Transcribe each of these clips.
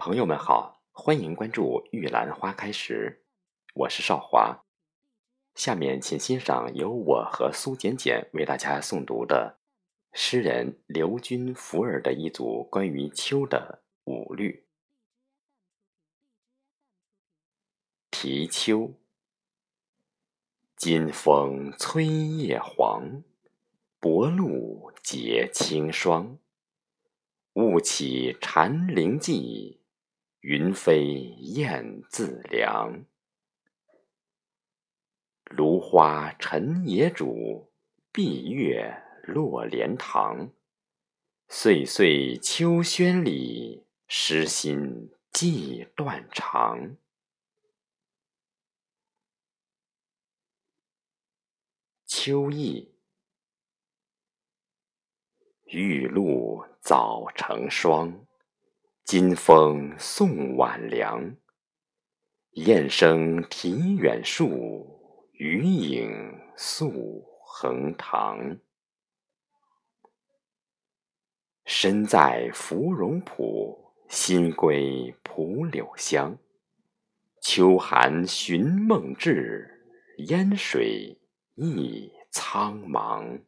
朋友们好，欢迎关注玉兰花开时，我是少华。下面请欣赏由我和苏简简为大家诵读的诗人刘君福尔的一组关于秋的五律。题秋：金风催叶黄，薄露结清霜。雾起蝉铃寂。云飞雁自凉，芦花沉野渚，闭月落莲塘。岁岁秋轩里，诗心寄断肠。秋意，玉露早成霜。金风送晚凉，雁声啼远树，鱼影宿横塘。身在芙蓉浦，心归蒲柳乡。秋寒寻梦至，烟水一苍茫。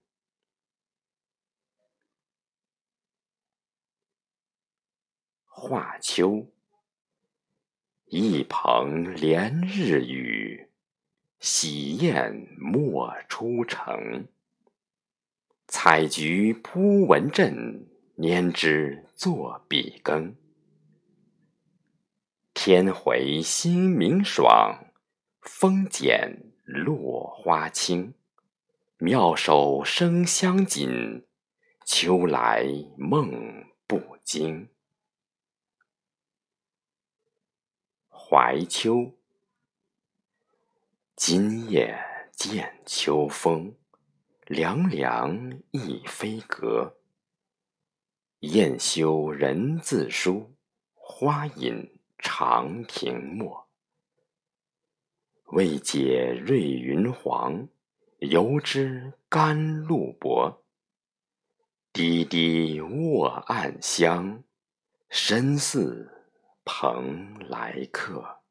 画秋，一蓬连日雨，喜雁莫出城。采菊扑蚊阵，拈枝作笔耕。天回心明爽，风减落花轻。妙手生香锦，秋来梦不惊。怀秋，今夜见秋风，凉凉一飞阁。雁修人自书，花隐长亭陌。未解瑞云黄，犹知甘露薄。滴滴卧暗香，深似蓬莱客。